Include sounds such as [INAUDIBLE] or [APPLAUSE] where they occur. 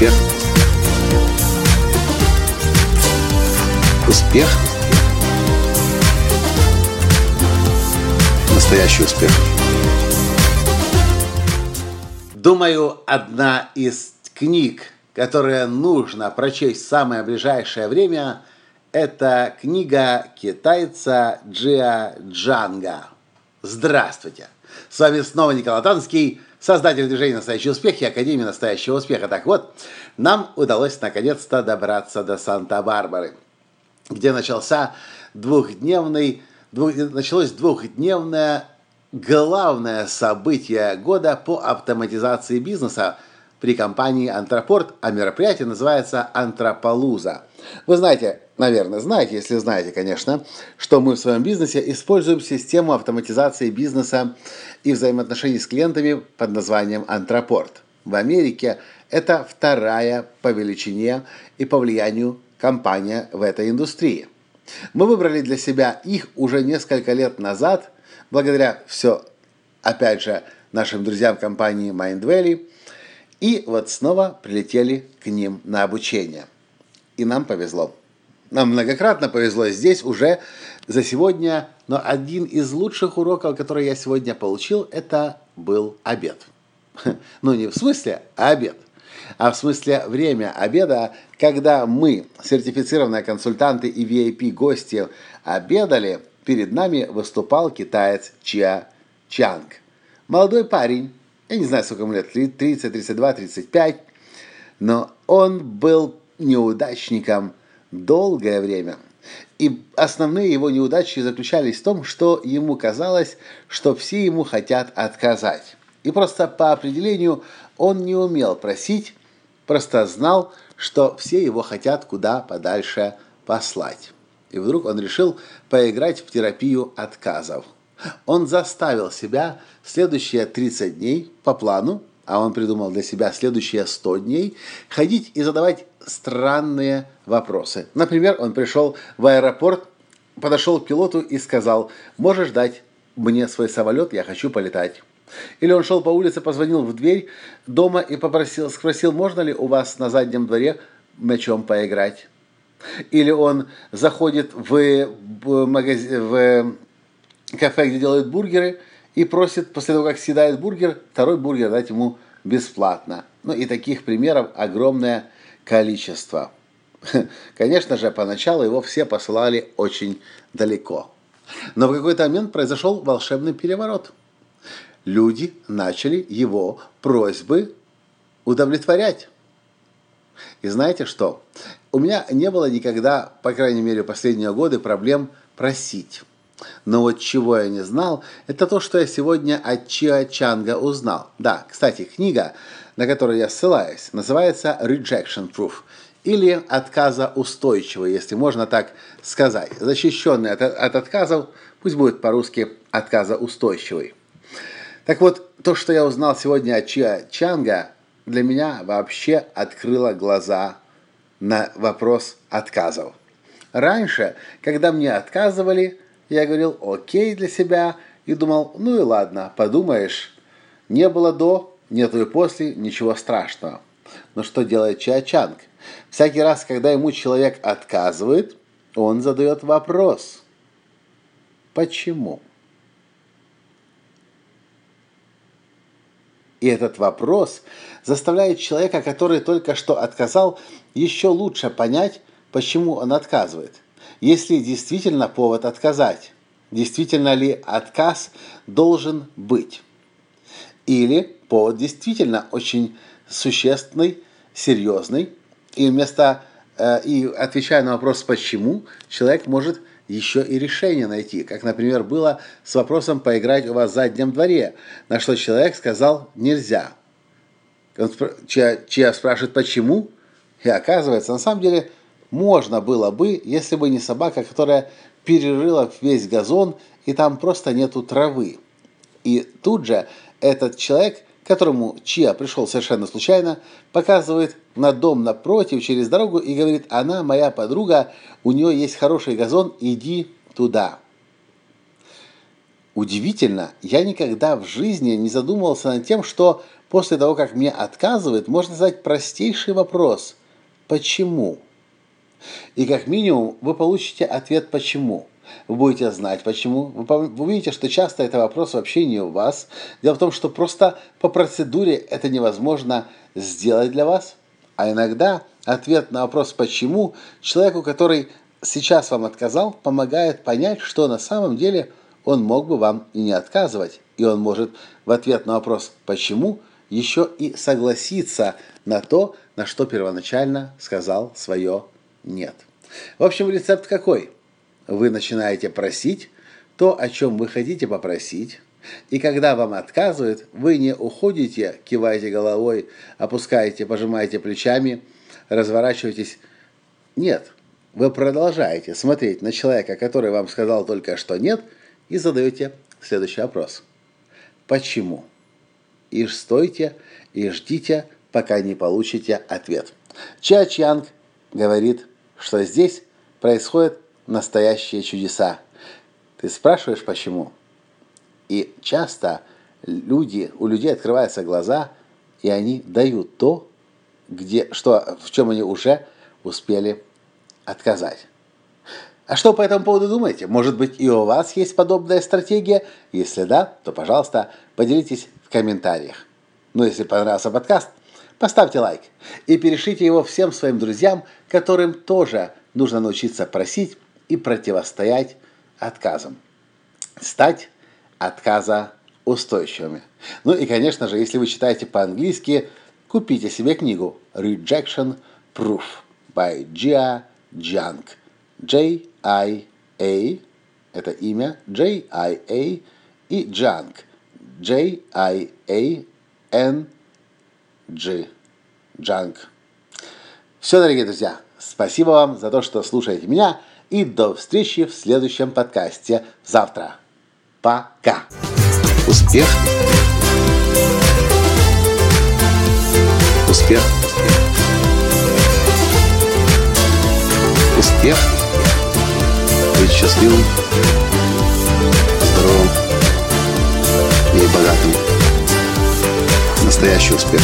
Успех. Успех. Настоящий успех. Думаю, одна из книг, которые нужно прочесть в самое ближайшее время, это книга китайца Джиа Джанга. Здравствуйте! С вами снова Николай Танский, создатель движения «Настоящий успех» и Академии «Настоящего успеха». Так вот, нам удалось наконец-то добраться до Санта-Барбары, где начался двухдневный, двух, началось двухдневное главное событие года по автоматизации бизнеса при компании «Антропорт», а мероприятие называется «Антрополуза». Вы знаете, наверное, знаете, если знаете, конечно, что мы в своем бизнесе используем систему автоматизации бизнеса и взаимоотношений с клиентами под названием «Антропорт». В Америке это вторая по величине и по влиянию компания в этой индустрии. Мы выбрали для себя их уже несколько лет назад, благодаря все, опять же, нашим друзьям компании Mindvalley, и вот снова прилетели к ним на обучение. И нам повезло. Нам многократно повезло здесь уже за сегодня, но один из лучших уроков, который я сегодня получил, это был обед. [LAUGHS] Ну, не в смысле а обед, а в смысле время обеда, когда мы, сертифицированные консультанты и VIP-гости, обедали, перед нами выступал китаец Чиа Чанг. Молодой парень, я не знаю, сколько ему лет, 30, 32, 35, но он был неудачником долгое время. И основные его неудачи заключались в том, что ему казалось, что все ему хотят отказать. И просто по определению он не умел просить, просто знал, что все его хотят куда подальше послать. И вдруг он решил поиграть в терапию отказов. Он заставил себя следующие 30 дней по плану, а он придумал для себя следующие 100 дней, ходить и задавать странные вопросы. Например, он пришел в аэропорт, подошел к пилоту и сказал, можешь дать мне свой самолет, я хочу полетать. Или он шел по улице, позвонил в дверь дома и попросил, спросил, можно ли у вас на заднем дворе мячом поиграть. Или он заходит в, магазин, в кафе, где делают бургеры, и просит, после того, как съедает бургер, второй бургер дать ему бесплатно. Ну и таких примеров огромное количество. [LAUGHS] Конечно же, поначалу его все посылали очень далеко. Но в какой-то момент произошел волшебный переворот. Люди начали его просьбы удовлетворять. И знаете что? У меня не было никогда, по крайней мере, последние годы, проблем просить. Но вот чего я не знал, это то, что я сегодня от Чиа Чанга узнал. Да, кстати, книга, на которую я ссылаюсь, называется Rejection Proof или отказоустойчивый, если можно так сказать. Защищенный от, от отказов, пусть будет по-русски отказоустойчивый. Так вот, то, что я узнал сегодня от Чиа Чанга, для меня вообще открыло глаза на вопрос отказов. Раньше, когда мне отказывали, я говорил «окей» для себя и думал, ну и ладно, подумаешь, не было до, нету и после, ничего страшного. Но что делает Чаочанг? Всякий раз, когда ему человек отказывает, он задает вопрос. Почему? И этот вопрос заставляет человека, который только что отказал, еще лучше понять, почему он отказывает – если действительно повод отказать, действительно ли отказ должен быть. Или повод действительно очень существенный, серьезный, и вместо э, и отвечая на вопрос «почему», человек может еще и решение найти, как, например, было с вопросом поиграть у вас в заднем дворе, на что человек сказал «нельзя». Чья, чья спрашивает «почему?», и оказывается, на самом деле, можно было бы, если бы не собака, которая перерыла весь газон, и там просто нету травы. И тут же этот человек, которому Чиа пришел совершенно случайно, показывает на дом напротив через дорогу и говорит, она моя подруга, у нее есть хороший газон, иди туда. Удивительно, я никогда в жизни не задумывался над тем, что после того, как мне отказывают, можно задать простейший вопрос «Почему?». И как минимум вы получите ответ «Почему?». Вы будете знать почему. Вы увидите, что часто это вопрос вообще не у вас. Дело в том, что просто по процедуре это невозможно сделать для вас. А иногда ответ на вопрос «почему» человеку, который сейчас вам отказал, помогает понять, что на самом деле он мог бы вам и не отказывать. И он может в ответ на вопрос «почему» еще и согласиться на то, на что первоначально сказал свое «нет». В общем, рецепт какой? Вы начинаете просить то, о чем вы хотите попросить, и когда вам отказывают, вы не уходите, киваете головой, опускаете, пожимаете плечами, разворачиваетесь. Нет, вы продолжаете смотреть на человека, который вам сказал только что нет, и задаете следующий вопрос. Почему? И стойте, и ждите, пока не получите ответ. Ча Чанг говорит, что здесь происходят настоящие чудеса. Ты спрашиваешь, почему? И часто люди, у людей открываются глаза, и они дают то, где, что, в чем они уже успели отказать. А что по этому поводу думаете? Может быть и у вас есть подобная стратегия? Если да, то, пожалуйста, поделитесь в комментариях. Ну, если понравился подкаст, поставьте лайк и перешлите его всем своим друзьям, которым тоже нужно научиться просить и противостоять отказам. Стать отказа устойчивыми. Ну и, конечно же, если вы читаете по-английски, купите себе книгу Rejection Proof by Gia Jung. J-I-A – это имя, J-I-A и Jung. J-I-A-N-G. Jung. Все, дорогие друзья, спасибо вам за то, что слушаете меня, и до встречи в следующем подкасте завтра. Пока. Успех. Успех. Успех. Быть счастливым, здоровым и богатым. Настоящий успех.